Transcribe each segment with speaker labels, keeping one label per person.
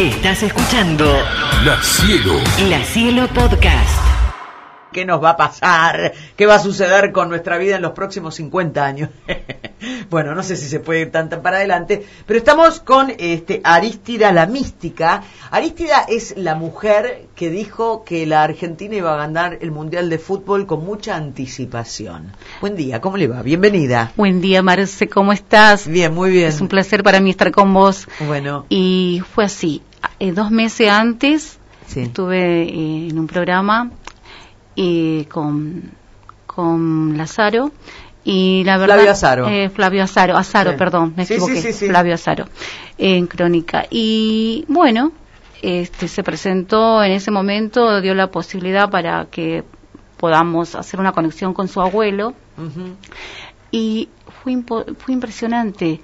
Speaker 1: Estás escuchando
Speaker 2: La Cielo.
Speaker 1: La Cielo Podcast.
Speaker 3: ¿Qué nos va a pasar? ¿Qué va a suceder con nuestra vida en los próximos 50 años? bueno, no sé si se puede ir tan, tan para adelante, pero estamos con este Arístida la mística. Arístida es la mujer que dijo que la Argentina iba a ganar el Mundial de Fútbol con mucha anticipación. Buen día, ¿cómo le va? Bienvenida.
Speaker 4: Buen día, Marce, ¿cómo estás?
Speaker 3: Bien, muy bien.
Speaker 4: Es un placer para mí estar con vos.
Speaker 3: Bueno,
Speaker 4: Y fue así, eh, dos meses antes
Speaker 3: sí.
Speaker 4: estuve eh, en un programa eh, con, con Lazaro y la verdad...
Speaker 3: Flavio Azaro.
Speaker 4: eh, Flavio Azaro, Azaro,
Speaker 3: Sí.
Speaker 4: perdón, me
Speaker 3: Sí,
Speaker 4: equivoqué,
Speaker 3: sí.
Speaker 4: Flavio Azaro, en Crónica. Y bueno, este, se presentó en ese momento, dio la posibilidad para que podamos hacer una conexión con su abuelo y fue, impo- fue impresionante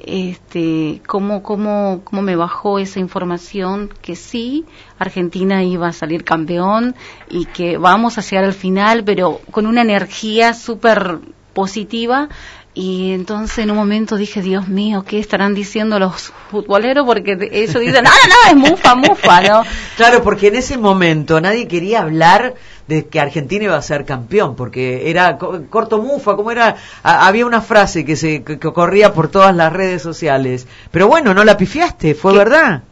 Speaker 4: este cómo, cómo, cómo me bajó esa información que sí, Argentina iba a salir campeón y que vamos a llegar al final, pero con una energía súper positiva. Y entonces en un momento dije, Dios mío, ¿qué estarán diciendo los futboleros? Porque ellos dicen, no, no, no, es mufa, mufa, ¿no?
Speaker 3: Claro, porque en ese momento nadie quería hablar de que Argentina iba a ser campeón, porque era co- corto mufa, como era, a- había una frase que se que, que corría por todas las redes sociales. Pero bueno, no la pifiaste, fue
Speaker 4: ¿Qué?
Speaker 3: verdad.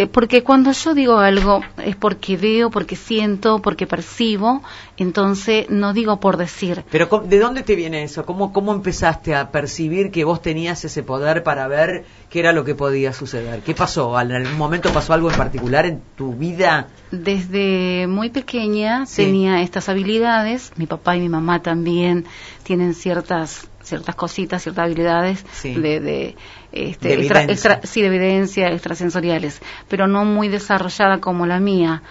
Speaker 4: Eh, porque cuando yo digo algo es porque veo, porque siento, porque percibo, entonces no digo por decir.
Speaker 3: Pero ¿cómo- ¿de dónde te viene eso? ¿Cómo, ¿Cómo empezaste a percibir que vos tenías ese poder para ver qué era lo que podía suceder? ¿Qué pasó? ¿En algún momento pasó algo en particular en tu vida?
Speaker 4: Desde muy pequeña
Speaker 3: Sí.
Speaker 4: tenía estas habilidades, mi papá y mi mamá también tienen ciertas ciertas cositas, ciertas habilidades
Speaker 3: Sí.
Speaker 4: de, de, este,
Speaker 3: De
Speaker 4: extra- extra- sí, de evidencia extrasensoriales, pero no muy desarrollada como la mía.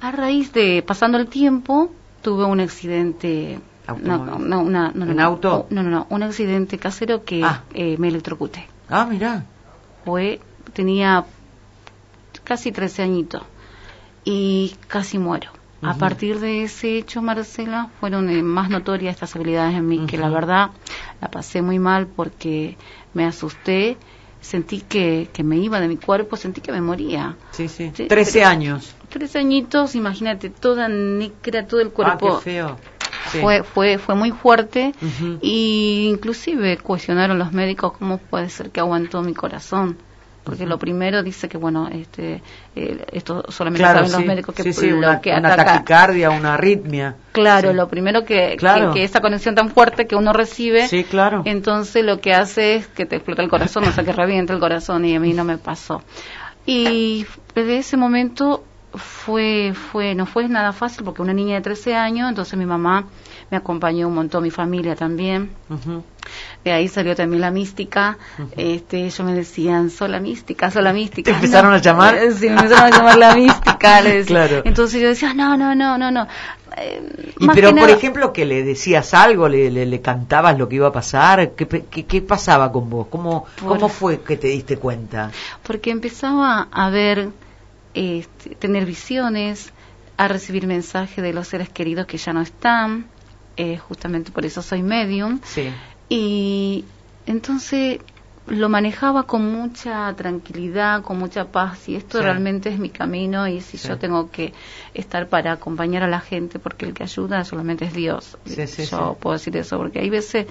Speaker 4: A raíz de pasando el tiempo tuve un accidente no, no, una- no,
Speaker 3: ¿Un
Speaker 4: no,
Speaker 3: auto?
Speaker 4: No, no, no, un accidente casero que
Speaker 3: Ah.
Speaker 4: eh, me electrocuté.
Speaker 3: Ah, mira.
Speaker 4: Fue, tenía casi 13 añitos y casi muero. A partir de ese hecho, Marcela, fueron eh, más notorias estas habilidades en mí, que la verdad la pasé muy mal porque me asusté, sentí que, que me iba de mi cuerpo, sentí que me moría.
Speaker 3: Sí, sí.
Speaker 4: Sí,
Speaker 3: 13
Speaker 4: pero-
Speaker 3: años.
Speaker 4: Tres añitos, imagínate, toda negra, todo el
Speaker 3: Ah,
Speaker 4: cuerpo.
Speaker 3: qué feo. Sí.
Speaker 4: Fue, fue, fue muy fuerte y inclusive cuestionaron los médicos cómo puede ser que aguantó mi corazón. Porque lo primero dice que, bueno, este, eh, esto solamente
Speaker 3: Claro,
Speaker 4: saben
Speaker 3: sí.
Speaker 4: los médicos que
Speaker 3: sí, sí,
Speaker 4: lo
Speaker 3: una,
Speaker 4: que
Speaker 3: una
Speaker 4: ataca.
Speaker 3: taquicardia, una arritmia.
Speaker 4: Claro, lo primero que,
Speaker 3: Claro.
Speaker 4: que, que esa conexión tan fuerte que uno recibe,
Speaker 3: Sí, claro.
Speaker 4: entonces lo que hace es que te explota el corazón, o sea, que revienta el corazón y a mí no me pasó. Y desde ese momento fue, fue, no fue nada fácil porque una niña de 13 años, entonces mi mamá me acompañó un montón, mi familia también. De ahí salió también la mística. este, ellos me decían, sola mística, sola mística.
Speaker 3: ¿Te empezaron a llamar?
Speaker 4: Eh, Sí, me empezaron a llamar la mística.
Speaker 3: Claro.
Speaker 4: Entonces yo decía, no, no, no, no, no. Eh,
Speaker 3: Y pero, por
Speaker 4: nada-
Speaker 3: ejemplo, que le decías algo, le, le, le cantabas lo que iba a pasar, ¿qué, qué, qué pasaba con vos? ¿Cómo,
Speaker 4: Por-
Speaker 3: ¿Cómo fue que te diste cuenta?
Speaker 4: Porque empezaba a ver, este, tener visiones, a recibir mensajes de los seres queridos que ya no están. Eh, justamente por eso soy medium.
Speaker 3: Sí.
Speaker 4: Y entonces lo manejaba con mucha tranquilidad, con mucha paz, y esto
Speaker 3: Sí.
Speaker 4: realmente es mi camino, y si
Speaker 3: Sí.
Speaker 4: yo tengo que estar para acompañar a la gente, porque el que ayuda solamente es Dios.
Speaker 3: Sí, sí,
Speaker 4: yo puedo decir eso, porque hay veces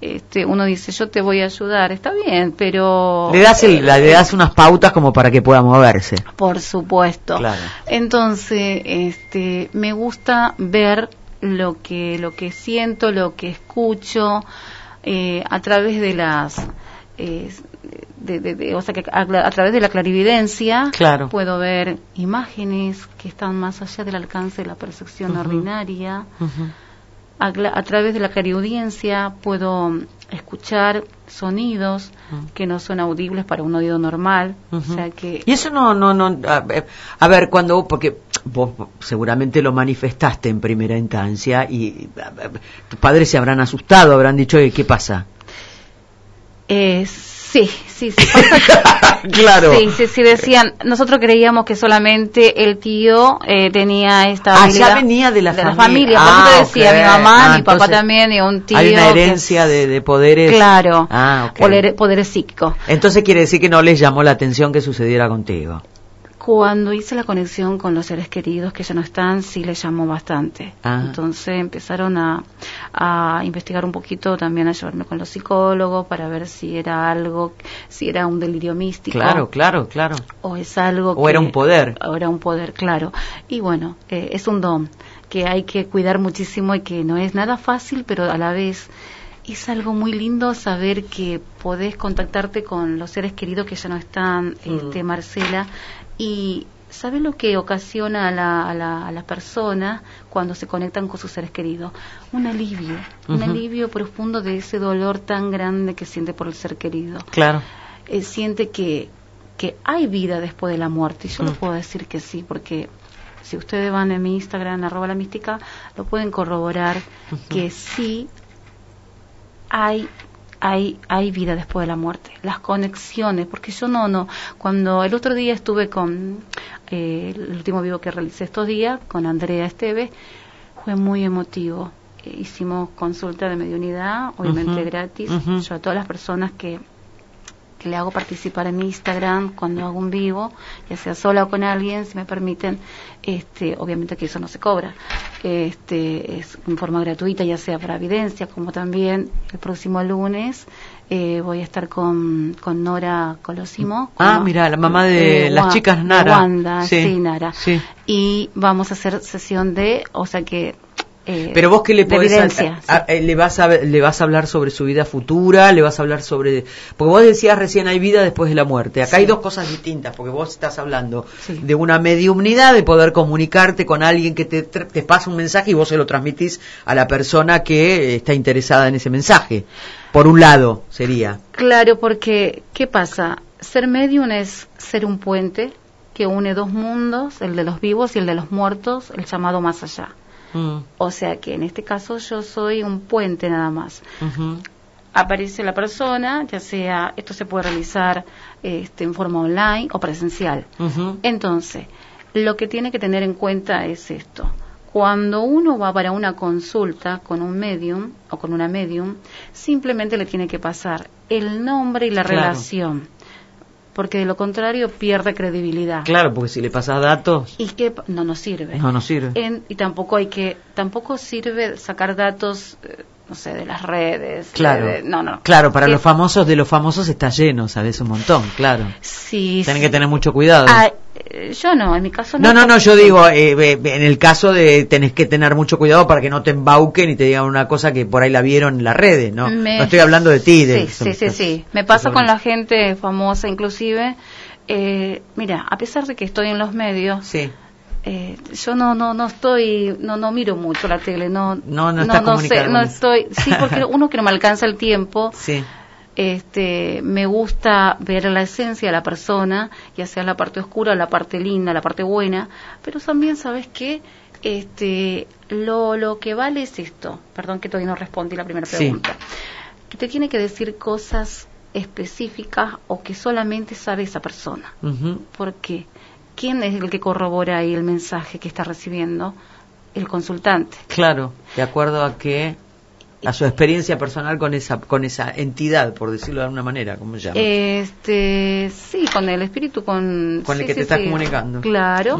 Speaker 4: este, uno dice, yo te voy a ayudar, está bien, pero...
Speaker 3: Le das, el- le das unas pautas como para que pueda moverse.
Speaker 4: Por supuesto.
Speaker 3: Claro.
Speaker 4: Entonces, este, me gusta ver lo que lo que siento, lo que escucho eh, a través de las eh, de, de- de- o sea que a, a través de la clarividencia
Speaker 3: Claro.
Speaker 4: puedo ver imágenes que están más allá del alcance de la percepción ordinaria. A, través de la clariaudiencia puedo escuchar sonidos
Speaker 3: Mm.
Speaker 4: que no son audibles para un oído normal, o sea que
Speaker 3: Y eso no, no, no, a ver, cuando, porque vos seguramente lo manifestaste en primera instancia y ver, tus padres se habrán asustado, habrán dicho, "Oye, ¿qué pasa?
Speaker 4: Eh, sí, sí, sí. pasa que-
Speaker 3: claro.
Speaker 4: Sí, sí, sí, decían, nosotros creíamos que solamente el tío eh, tenía esta
Speaker 3: Ah,
Speaker 4: habilidad.
Speaker 3: ya venía de la
Speaker 4: de la
Speaker 3: familia.
Speaker 4: familia. Por eso
Speaker 3: Ah,
Speaker 4: te decía,
Speaker 3: ok.
Speaker 4: mi mamá,
Speaker 3: Ah,
Speaker 4: mi papá
Speaker 3: entonces
Speaker 4: también y un tío.
Speaker 3: Hay una
Speaker 4: que-
Speaker 3: herencia de, de poderes.
Speaker 4: Claro,
Speaker 3: Ah, ok.
Speaker 4: poder- poderes psíquicos.
Speaker 3: Entonces quiere decir que no les llamó la atención que sucediera contigo.
Speaker 4: Cuando hice la conexión con los seres queridos que ya no están, sí les llamó bastante.
Speaker 3: Ah.
Speaker 4: Entonces empezaron a, a investigar un poquito, también a llevarme con los psicólogos para ver si era algo, si era un delirio místico.
Speaker 3: Claro, claro, claro.
Speaker 4: O es algo
Speaker 3: O era un poder.
Speaker 4: O era un poder, claro. Y bueno, eh, es un don que hay que cuidar muchísimo y que no es nada fácil, pero a la vez es algo muy lindo saber que podés contactarte con los seres queridos que ya no están,
Speaker 3: Mm.
Speaker 4: este, Marcela, y ¿sabes lo que ocasiona a la, a, la, a la persona cuando se conectan con sus seres queridos? Un alivio, un alivio profundo de ese dolor tan grande que siente por el ser querido.
Speaker 3: Claro.
Speaker 4: Eh, siente que, que hay vida después de la muerte, y yo lo
Speaker 3: Mm.
Speaker 4: puedo decir que sí, porque si ustedes van en mi Instagram, arroba la mística, lo pueden corroborar que sí hay hay hay vida después de la muerte. Las conexiones porque yo no no. Cuando el otro día estuve con eh, el último vivo que realicé estos días con Andrea Esteves fue muy emotivo. Eh, hicimos consulta de mediunidad obviamente gratis. Yo a todas las personas que que le hago participar en mi Instagram cuando hago un vivo, ya sea sola o con alguien, si me permiten, este, obviamente que eso no se cobra, este, es en forma gratuita, ya sea para evidencia, como también el próximo lunes eh, voy a estar con, con Nora Colosimo.
Speaker 3: Ah,
Speaker 4: con-
Speaker 3: mira, la mamá de las chicas Nara.
Speaker 4: Wanda,
Speaker 3: Sí,
Speaker 4: sí, Nara.
Speaker 3: sí.
Speaker 4: Y vamos a hacer sesión de, o sea que... eh,
Speaker 3: Pero vos qué le podés
Speaker 4: evidencia,
Speaker 3: a- a- eh, le vas a le vas a hablar sobre su vida futura, le vas a hablar sobre porque vos decías recién hay vida después de la muerte. Acá
Speaker 4: Sí.
Speaker 3: hay dos cosas distintas, porque vos estás hablando
Speaker 4: Sí.
Speaker 3: de una mediumnidad de poder comunicarte con alguien que te, tr- te pasa un mensaje y vos se lo transmitís a la persona que eh, está interesada en ese mensaje. Por un lado sería.
Speaker 4: Claro, porque ¿qué pasa? Ser medium es ser un puente que une dos mundos, el de los vivos y el de los muertos, el llamado más allá.
Speaker 3: Mm,
Speaker 4: O sea que en este caso yo soy un puente nada más. Aparece la persona, ya sea, esto se puede realizar este, en forma online o presencial. Entonces, lo que tiene que tener en cuenta es esto. Cuando uno va para una consulta con un medium o con una medium, simplemente le tiene que pasar el nombre y la
Speaker 3: Claro.
Speaker 4: relación, porque de lo contrario pierde credibilidad.
Speaker 3: Claro, porque si le pasas datos
Speaker 4: Y que no nos sirve.
Speaker 3: no nos sirve.
Speaker 4: En- y tampoco hay que, tampoco sirve sacar datos, eh, no sé, de las redes.
Speaker 3: Claro.
Speaker 4: de- de- no, no.
Speaker 3: Claro, para los famosos de los famosos está lleno, sabes un montón, claro.
Speaker 4: Sí,
Speaker 3: Tienen
Speaker 4: sí.
Speaker 3: que tener mucho cuidado.
Speaker 4: Ah, eh, yo no, en mi caso no.
Speaker 3: No, no, no, yo digo, eh, en el caso de tenés que tener mucho cuidado para que no te embauquen y te digan una cosa que por ahí la vieron en las redes, ¿no?
Speaker 4: Me-
Speaker 3: No estoy hablando de ti. De,
Speaker 4: Sí, sí, sí, sí. Me pasa con la gente famosa, inclusive. Eh, mira, a pesar de que estoy en los medios,
Speaker 3: Sí,
Speaker 4: eh, yo no, no, no estoy, no, no miro mucho la tele, no,
Speaker 3: No, no estás
Speaker 4: sé, no estoy, sí, porque uno que no me alcanza el tiempo,
Speaker 3: sí.
Speaker 4: este, me gusta ver la esencia de la persona, ya sea la parte oscura, la parte linda, la parte buena, pero también, ¿sabes qué? Este, lo, lo que vale es esto, perdón que todavía no respondí la primera
Speaker 3: Sí.
Speaker 4: pregunta, que te tiene que decir cosas específicas o que solamente sabe esa persona.
Speaker 3: Ujú.
Speaker 4: Porque, ¿quién es el que corrobora ahí el mensaje que está recibiendo? El consultante.
Speaker 3: Claro, de acuerdo a que a su experiencia personal con esa con esa entidad, por decirlo de alguna manera, como se llama.
Speaker 4: Este, sí, con el espíritu, con...
Speaker 3: Con el
Speaker 4: sí,
Speaker 3: que te estás
Speaker 4: sí.
Speaker 3: comunicando.
Speaker 4: Claro.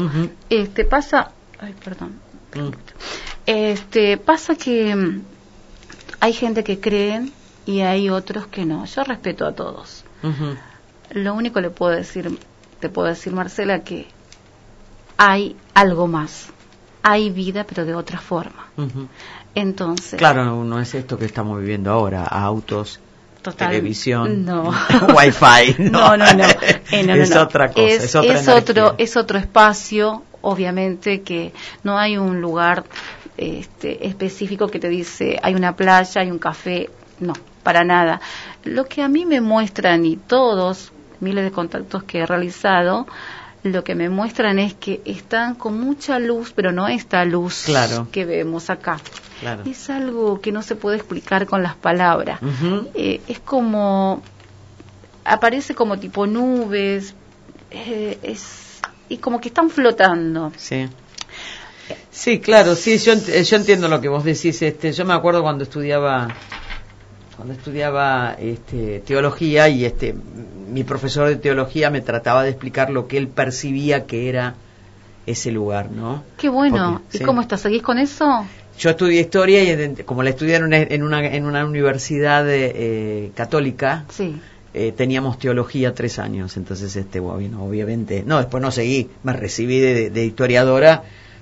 Speaker 4: Este, pasa... Ay, perdón.
Speaker 3: Mm.
Speaker 4: Este, pasa que hay gente que creen y hay otros que no. Yo respeto a todos. Lo único le puedo decir, te puedo decir, Marcela, que hay algo más. Hay vida, pero de otra forma. Entonces,
Speaker 3: Claro, no, no es esto que estamos viviendo ahora, autos,
Speaker 4: Total-
Speaker 3: televisión,
Speaker 4: No.
Speaker 3: wifi.
Speaker 4: No, no, no. Eh, no, no,
Speaker 3: es otra cosa, es,
Speaker 4: es,
Speaker 3: otra
Speaker 4: es otro, es otro espacio, obviamente que no hay un lugar este, específico que te dice hay una playa, hay un café, no, para nada. Lo que a mí me muestran y todos miles de contactos que he realizado, lo que me muestran es que están con mucha luz, pero no esta luz
Speaker 3: Claro.
Speaker 4: que vemos acá.
Speaker 3: Claro.
Speaker 4: Es algo que no se puede explicar con las palabras. Eh, es como aparece como tipo nubes eh, es y como que están flotando
Speaker 3: Sí. Sí, claro, sí, yo, eh, yo entiendo lo que vos decís. Este, yo me acuerdo cuando estudiaba cuando estudiaba este, teología y este mi profesor de teología me trataba de explicar lo que él percibía que era ese lugar, ¿no?
Speaker 4: Qué bueno.
Speaker 3: Porque-
Speaker 4: ¿Y
Speaker 3: sí.
Speaker 4: cómo estás? ¿Seguís con eso?
Speaker 3: Yo estudié historia y como la estudié en una, en una, en una universidad eh, católica,
Speaker 4: Sí.
Speaker 3: eh, teníamos teología tres años, entonces este, bueno, obviamente, no, después no seguí, me recibí de, de historiadora,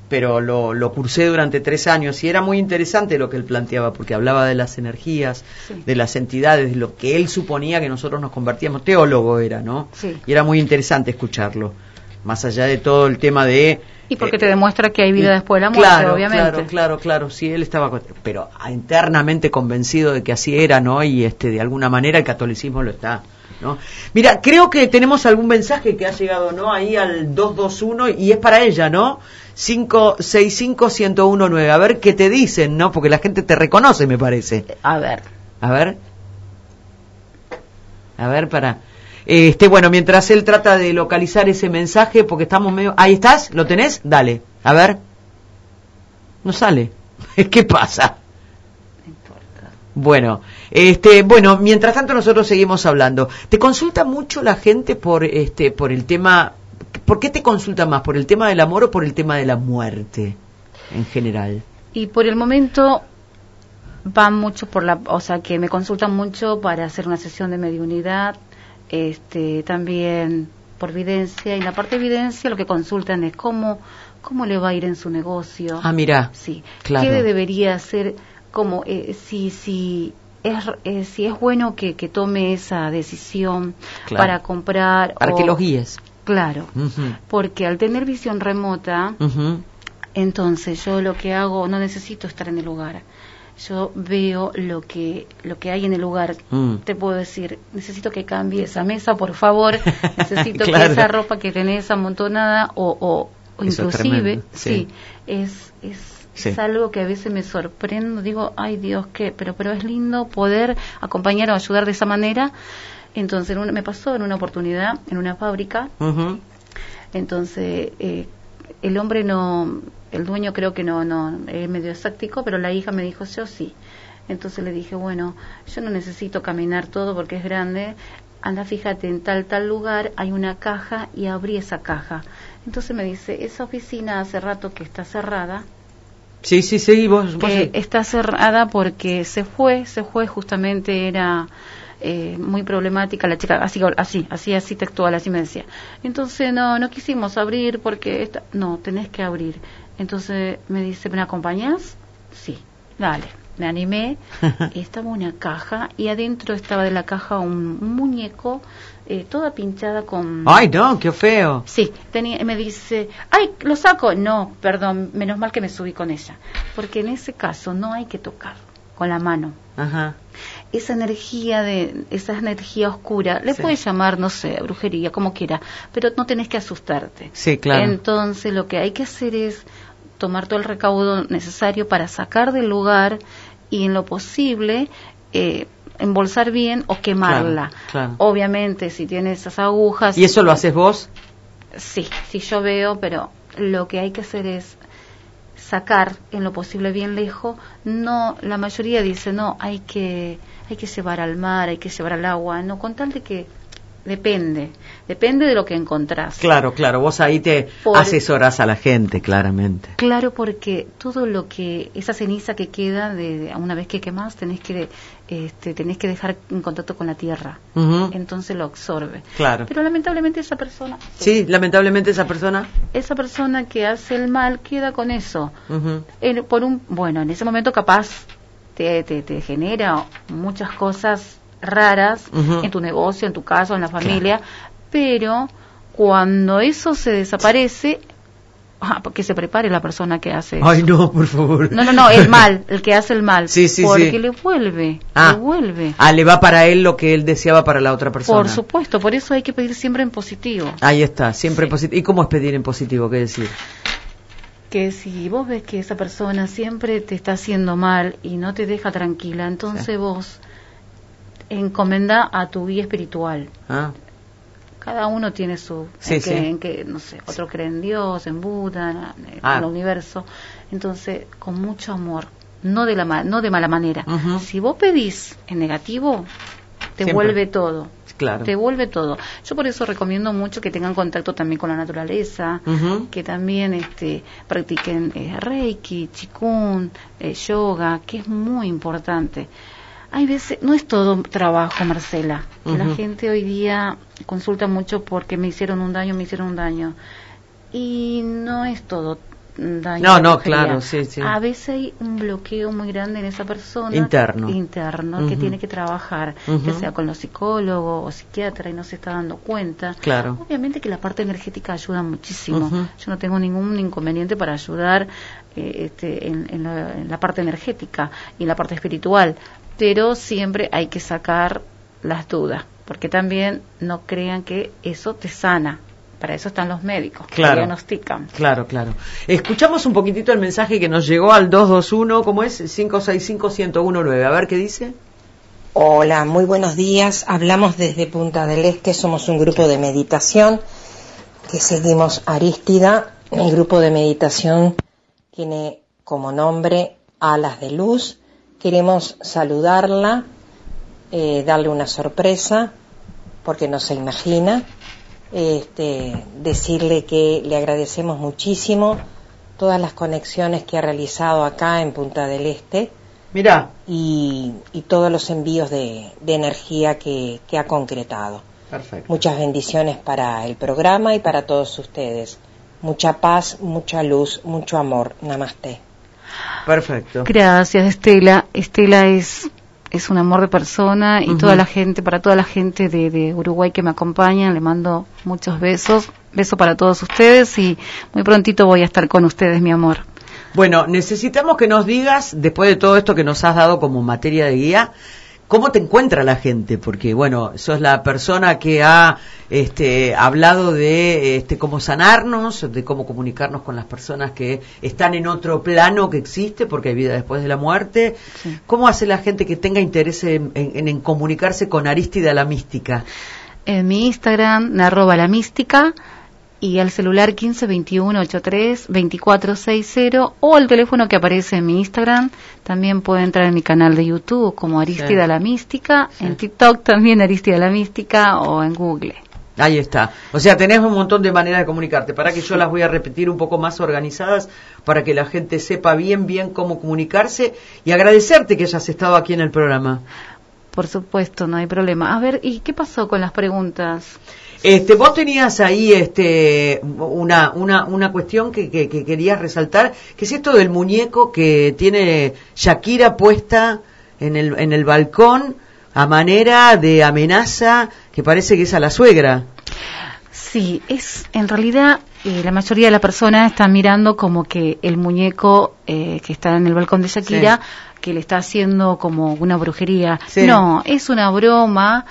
Speaker 3: pero lo, lo cursé durante tres años y era muy interesante lo que él planteaba, porque hablaba de las energías,
Speaker 4: Sí.
Speaker 3: de las entidades, de lo que él suponía que nosotros nos convertíamos, teólogo era, ¿no?
Speaker 4: Sí.
Speaker 3: Y era muy interesante escucharlo, más allá de todo el tema de...
Speaker 4: Y porque
Speaker 3: eh,
Speaker 4: te demuestra que hay vida después de la muerte,
Speaker 3: claro,
Speaker 4: obviamente.
Speaker 3: Claro, claro, claro, sí, él estaba, pero internamente convencido de que así era, ¿no? Y este, de alguna manera el catolicismo lo está, ¿no? Mira, creo que tenemos algún mensaje que ha llegado, ¿no? Ahí al 221 y es para ella, ¿no? 565-1019. A ver qué te dicen, ¿no? Porque la gente te reconoce, me parece.
Speaker 4: A ver.
Speaker 3: A ver. A ver, para. Este, bueno, mientras él trata de localizar ese mensaje, porque estamos medio. Ahí estás, ¿lo tenés? Dale. A ver. No sale. ¿Qué pasa?
Speaker 4: No importa.
Speaker 3: Bueno, este, bueno, mientras tanto nosotros seguimos hablando. ¿Te consulta mucho la gente por este, por el tema? ¿Por qué te consulta más? ¿Por el tema del amor o por el tema de la muerte en general?
Speaker 4: Y por el momento van mucho por la, o sea, que me consultan mucho para hacer una sesión de mediunidad, este, también por videncia. Y en la parte de videncia lo que consultan es cómo, cómo le va a ir en su negocio.
Speaker 3: Ah, mira.
Speaker 4: Sí.
Speaker 3: Claro.
Speaker 4: ¿Qué debería hacer? Como eh, si si es eh, si es bueno que, que tome esa decisión
Speaker 3: Claro.
Speaker 4: para comprar
Speaker 3: Para
Speaker 4: o-
Speaker 3: que los guíes.
Speaker 4: Claro. Porque al tener visión remota, entonces yo lo que hago no necesito estar en el lugar. Yo veo lo que lo que hay en el lugar.
Speaker 3: Mm.
Speaker 4: Te puedo decir, necesito que cambie esa mesa, por favor. Necesito
Speaker 3: Claro.
Speaker 4: que esa ropa que tenés amontonada o, o, o inclusive,
Speaker 3: sí.
Speaker 4: sí, es es,
Speaker 3: Sí.
Speaker 4: es algo que a veces me sorprendo. Digo, ay Dios, qué, pero pero es lindo poder acompañar o ayudar de esa manera. Entonces en una- me pasó en una oportunidad en una fábrica entonces, eh, el hombre no, el dueño creo que no, no, es medio escéptico, pero la hija me dijo, yo sí. Entonces le dije, bueno, yo no necesito caminar todo porque es grande. Anda, fíjate, en tal, tal lugar hay una caja y abrí esa caja. Entonces me dice, esa oficina hace rato que está cerrada,
Speaker 3: Sí, sí, sí, vos,
Speaker 4: está cerrada porque se fue, se fue, justamente era eh, muy problemática la chica, así, así, así, así textual, así me decía. Entonces no, no quisimos abrir porque, esta, no, tenés que abrir. Entonces me dice, ¿me acompañas? Sí, dale. Me animé, estaba una caja y adentro estaba de la caja un, un muñeco, eh, toda pinchada con...
Speaker 3: Ay, no, qué feo.
Speaker 4: Sí, tenía, me dice, ay, lo saco. No, perdón, menos mal que me subí con ella. Porque en ese caso no hay que tocar con la mano.
Speaker 3: Ajá.
Speaker 4: Esa energía de, esa energía oscura, le
Speaker 3: Sí.
Speaker 4: puedes llamar, no sé, brujería, como quiera, pero no tenés que asustarte.
Speaker 3: Sí, claro.
Speaker 4: Entonces lo que hay que hacer es tomar todo el recaudo necesario para sacar del lugar y en lo posible eh, embolsar bien o quemarla.
Speaker 3: Claro, claro.
Speaker 4: Obviamente, si tiene esas agujas.
Speaker 3: ¿Y eso lo haces vos?
Speaker 4: Sí, sí yo veo, pero lo que hay que hacer es sacar en lo posible bien lejos. No, la mayoría dice no, hay que hay que llevar al mar, hay que llevar al agua. No, con tal de que depende, depende de lo que encontrás.
Speaker 3: Claro, claro, vos ahí te
Speaker 4: Por-
Speaker 3: asesorás a la gente, claramente.
Speaker 4: Claro, porque todo lo que esa ceniza que queda de, una vez que quemas tenés que este, tenés que dejar en contacto con la tierra. Entonces lo absorbe.
Speaker 3: Claro.
Speaker 4: Pero lamentablemente esa persona
Speaker 3: Sí, lamentablemente esa persona.
Speaker 4: esa persona que hace el mal queda con eso. En- por un, bueno, en ese momento capaz te, te, te genera muchas cosas raras en tu negocio, en tu casa, en la familia, pero cuando eso se desaparece, ah, que se prepare la persona que hace
Speaker 3: Ay,
Speaker 4: eso.
Speaker 3: no, por favor.
Speaker 4: No, no, no, el mal, el que hace el mal.
Speaker 3: Sí, sí,
Speaker 4: porque
Speaker 3: sí.
Speaker 4: le vuelve,
Speaker 3: Ah.
Speaker 4: le vuelve.
Speaker 3: Ah, le va para él lo que él deseaba para la otra persona.
Speaker 4: Por supuesto, por eso hay que pedir siempre en positivo.
Speaker 3: Ahí está, siempre
Speaker 4: Sí.
Speaker 3: positivo. ¿Y cómo es pedir en positivo? ¿Qué decir?
Speaker 4: que si vos ves que esa persona siempre te está haciendo mal y no te deja tranquila, entonces vos encomenda a tu guía espiritual.
Speaker 3: Ah,
Speaker 4: Cada uno tiene su,
Speaker 3: Sí,
Speaker 4: en, que,
Speaker 3: sí.
Speaker 4: en que, no sé, otro cree en Dios, en Buda, en, en
Speaker 3: Ah.
Speaker 4: el universo. Entonces, con mucho amor, no de la no de mala manera. Si vos pedís en negativo, te
Speaker 3: Siempre.
Speaker 4: vuelve todo.
Speaker 3: Claro.
Speaker 4: Te vuelve todo. Yo por eso recomiendo mucho que tengan contacto también con la naturaleza, que también este, practiquen eh, Reiki, Chikun, eh, yoga, que es muy importante. Hay veces, no es todo trabajo, Marcela. La gente hoy día consulta mucho porque me hicieron un daño, me hicieron un daño. Y no es todo daño.
Speaker 3: No, no,
Speaker 4: brujería.
Speaker 3: claro, sí, sí.
Speaker 4: A veces hay un bloqueo muy grande en esa persona.
Speaker 3: Interno.
Speaker 4: Interno, que tiene que trabajar,
Speaker 3: Ujú.
Speaker 4: ya sea con los psicólogos o psiquiatra y no se está dando cuenta.
Speaker 3: Claro.
Speaker 4: Obviamente que la parte energética ayuda muchísimo. Yo no tengo ningún inconveniente para ayudar eh, este, en, en la, en la parte energética y en la parte espiritual, pero siempre hay que sacar las dudas, porque también no crean que eso te sana. Para eso están los médicos, que
Speaker 3: Claro.
Speaker 4: diagnostican.
Speaker 3: Claro, claro. Escuchamos un poquitito el mensaje que nos llegó al 221, ¿cómo es? 565-1019. A ver qué dice.
Speaker 2: Hola, muy buenos días. Hablamos desde Punta del Este, somos un grupo de meditación que seguimos Arístida. El grupo de meditación tiene como nombre Alas de Luz. Queremos saludarla, eh, darle una sorpresa, porque no se imagina. Este, decirle que le agradecemos muchísimo todas las conexiones que ha realizado acá en Punta del Este
Speaker 3: Mirá.
Speaker 2: y, y todos los envíos de, de energía que, que ha concretado.
Speaker 3: Perfecto.
Speaker 2: Muchas bendiciones para el programa y para todos ustedes. Mucha paz, mucha luz, mucho amor. Namaste.
Speaker 3: Perfecto.
Speaker 4: Gracias, Estela. Estela es, es un amor de persona y toda la gente, para toda la gente de, de Uruguay que me acompaña, le mando muchos besos. Beso para todos ustedes y muy prontito voy a estar con ustedes, mi amor.
Speaker 3: Bueno, necesitamos que nos digas, después de todo esto que nos has dado como materia de guía, ¿cómo te encuentra la gente? Porque, bueno, sos la persona que ha este, hablado de este, cómo sanarnos, de cómo comunicarnos con las personas que están en otro plano que existe, porque hay vida después de la muerte.
Speaker 4: Sí.
Speaker 3: ¿Cómo hace la gente que tenga interés en, en- en comunicarse con Aristida la Mística?
Speaker 4: En mi Instagram, arroba la mística, y al celular 1521832460 o el teléfono que aparece en mi Instagram. También puede entrar en mi canal de YouTube como Aristida
Speaker 3: Sí.
Speaker 4: la Mística,
Speaker 3: Sí.
Speaker 4: en TikTok también Aristida la Mística o en Google.
Speaker 3: Ahí está. O sea, tenés un montón de maneras de comunicarte. Para que yo las voy a repetir un poco más organizadas para que la gente sepa bien, bien cómo comunicarse y agradecerte que hayas estado aquí en el programa.
Speaker 4: Por supuesto, no hay problema. A ver, ¿y qué pasó con las preguntas?
Speaker 3: Este, vos tenías ahí este, una, una, una cuestión que, que, que querías resaltar, que es esto del muñeco que tiene Shakira puesta en el, en el balcón a manera de amenaza que parece que es a la suegra.
Speaker 4: Sí, es en realidad eh, la mayoría de la personas está mirando como que el muñeco eh, que está en el balcón de Shakira, que le está haciendo como una brujería.
Speaker 3: Sí.
Speaker 4: No, es una broma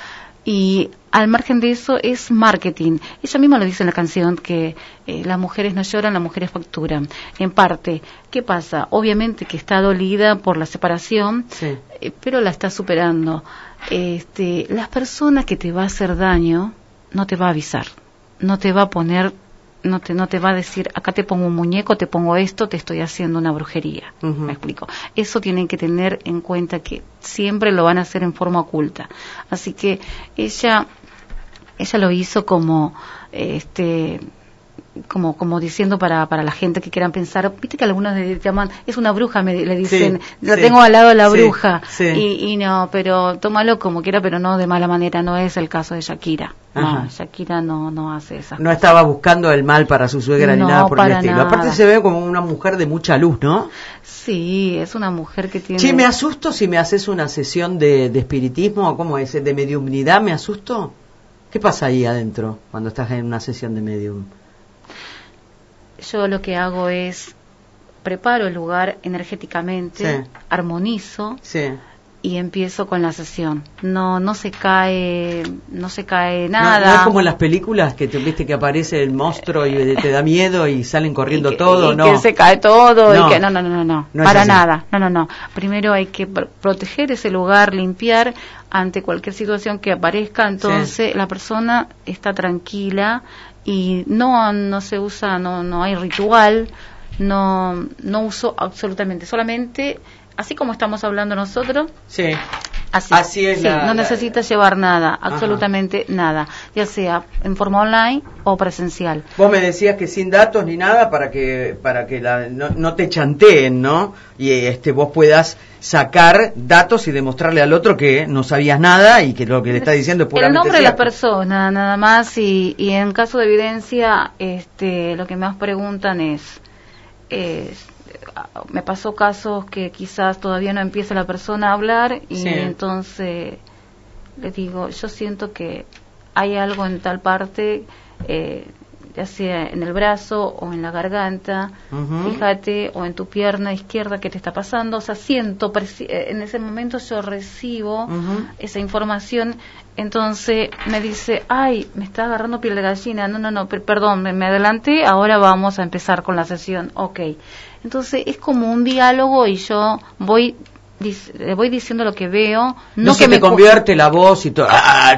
Speaker 4: y al margen de eso es marketing. Ella misma lo dice en la canción que eh, las mujeres no lloran, las mujeres facturan. En parte, ¿qué pasa? Obviamente que está dolida por la separación,
Speaker 3: Sí.
Speaker 4: eh, pero la está superando. Este, las personas que te va a hacer daño no te va a avisar, no te va a poner, no te, no te va a decir, acá te pongo un muñeco, te pongo esto, te estoy haciendo una brujería. Me explico. Eso tienen que tener en cuenta que siempre lo van a hacer en forma oculta. Así que ella, ella lo hizo como, este, como como diciendo para, para la gente que quieran pensar, viste que algunos le llaman, es una bruja, me, le dicen, la
Speaker 3: sí.
Speaker 4: tengo al lado de la
Speaker 3: Sí,
Speaker 4: bruja,
Speaker 3: sí.
Speaker 4: Y, y no, pero tómalo como quiera, pero no de mala manera, no es el caso de Shakira.
Speaker 3: Ajá.
Speaker 4: No, Shakira no, no hace esas
Speaker 3: No estaba buscando el mal para su suegra ni nada por el estilo.
Speaker 4: nada.
Speaker 3: Aparte se ve como una mujer de mucha luz, ¿no?
Speaker 4: Sí, es una mujer que tiene...
Speaker 3: Che, ¿me asusto si me haces una sesión de, de espiritismo? ¿Cómo es? ¿De mediumnidad? ¿Me asusto? ¿Qué pasa ahí adentro cuando estás en una sesión de medium?
Speaker 4: Yo lo que hago es preparo el lugar energéticamente,
Speaker 3: Sí.
Speaker 4: armonizo
Speaker 3: Sí.
Speaker 4: y empiezo con la sesión. No no se cae, no se cae nada.
Speaker 3: No, es como en las películas que te viste que aparece el monstruo y te da miedo y salen corriendo
Speaker 4: y que,
Speaker 3: todo,
Speaker 4: y
Speaker 3: ¿no?
Speaker 4: que se cae todo
Speaker 3: No.
Speaker 4: y que no no no no para nada no no no primero hay que pr- proteger ese lugar limpiar ante cualquier situación que aparezca entonces la persona está tranquila y no no se usa no no hay ritual no no uso absolutamente solamente así como estamos hablando nosotros
Speaker 3: Sí.
Speaker 4: Así,
Speaker 3: Así es
Speaker 4: sí,
Speaker 3: la-
Speaker 4: no
Speaker 3: la-
Speaker 4: necesitas llevar nada, absolutamente nada, ya sea en forma online o presencial.
Speaker 3: Vos me decías que sin datos ni nada para que para que la- no, no te chanteen, ¿no? Y este vos puedas sacar datos y demostrarle al otro que no sabías nada y que lo que le está diciendo es
Speaker 4: El
Speaker 3: puramente
Speaker 4: nombre de la persona, nada más, y, y en caso de evidencia, este, lo que más preguntan es, es, me pasó casos que quizás todavía no empieza la persona a hablar y
Speaker 3: Sí.
Speaker 4: entonces le digo, yo siento que hay algo en tal parte, eh, ya sea en el brazo o en la garganta, fíjate, o en tu pierna izquierda que te está pasando, o sea, siento, eh, en ese momento yo recibo esa información, entonces me dice, ay, me está agarrando piel de gallina, no, no, no, per- perdón, me, me adelanté, ahora vamos a empezar con la sesión, ok. Entonces es como un diálogo y yo voy, le voy diciendo lo que veo, no,
Speaker 3: No,
Speaker 4: que
Speaker 3: se
Speaker 4: me
Speaker 3: te convierte la voz y todo. Ah,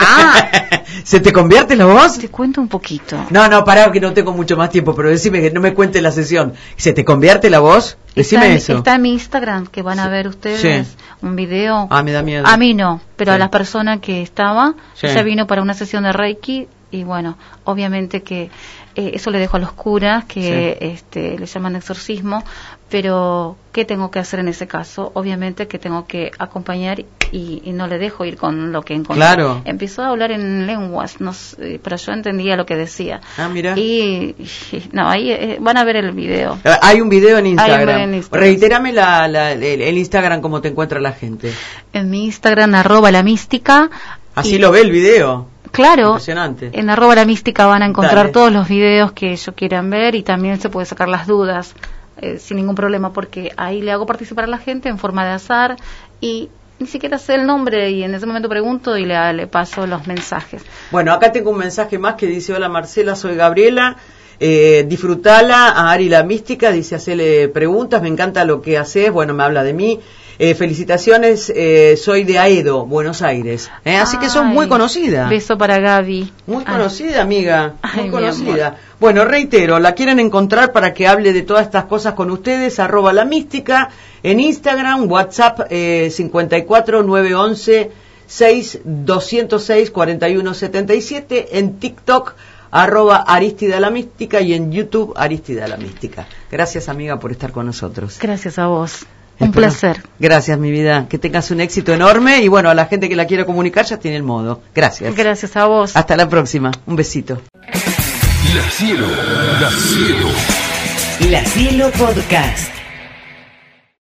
Speaker 4: Ah.
Speaker 3: ¿Se te convierte la voz?
Speaker 4: Te cuento un poquito.
Speaker 3: No, no, pará que no tengo mucho más tiempo, pero decime que no me cuente la sesión. ¿Se te convierte la voz? Decime
Speaker 4: está,
Speaker 3: eso.
Speaker 4: está en mi Instagram, que van a ver ustedes
Speaker 3: Sí.
Speaker 4: un video.
Speaker 3: Ah, me da miedo.
Speaker 4: A mí no, pero
Speaker 3: Sí.
Speaker 4: a la persona que estaba, ella vino para una sesión de Reiki y bueno, obviamente que eh, eso le dejo a los curas que este, le llaman exorcismo, pero ¿qué tengo que hacer en ese caso? Obviamente que tengo que acompañar y, y no le dejo ir con lo que encontré.
Speaker 3: Claro.
Speaker 4: Empezó a hablar en lenguas, no sé, pero yo entendía lo que decía.
Speaker 3: Ah, mira.
Speaker 4: Y, y- no, ahí eh, van a ver el video.
Speaker 3: Ah, Hay un video en
Speaker 4: Hay un
Speaker 3: Instagram.
Speaker 4: en Instagram.
Speaker 3: Reitérame la, la- el, el Instagram cómo te encuentra la gente.
Speaker 4: En mi Instagram, arroba la mística.
Speaker 3: Así
Speaker 4: Y-
Speaker 3: lo ve el video.
Speaker 4: Claro,
Speaker 3: Impresionante.
Speaker 4: en arroba la mística van a encontrar
Speaker 3: Dale.
Speaker 4: todos los videos que ellos quieran ver y también se puede sacar las dudas eh, sin ningún problema porque ahí le hago participar a la gente en forma de azar y ni siquiera sé el nombre y en ese momento pregunto y le, paso los mensajes.
Speaker 3: Bueno, acá tengo un mensaje más que dice, hola Marcela, soy Gabriela, eh, disfrutala a Ari la Mística, dice, hacele preguntas, me encanta lo que haces, bueno, me habla de mí. Eh, felicitaciones, eh, soy de Aedo, Buenos Aires. Eh, así que sos muy conocida.
Speaker 4: Beso para Gaby.
Speaker 3: Muy
Speaker 4: Ay,
Speaker 3: conocida, amiga. Muy conocida. Bueno, reitero, la quieren encontrar para que hable de todas estas cosas con ustedes, arroba la mística, en Instagram, WhatsApp eh, 54 911 6 206 41 77, en TikTok, arroba Aristida la mística y en YouTube Aristida la mística. Gracias, amiga, por estar con nosotros.
Speaker 4: Gracias a vos. Un
Speaker 3: Espero-
Speaker 4: placer.
Speaker 3: Gracias, mi vida. Que tengas un éxito enorme y bueno, a la gente que la quiera comunicar ya tiene el modo. Gracias.
Speaker 4: Gracias a vos.
Speaker 3: Hasta la próxima. Un besito.
Speaker 5: La cielo, la cielo.
Speaker 1: La Cielo Podcast.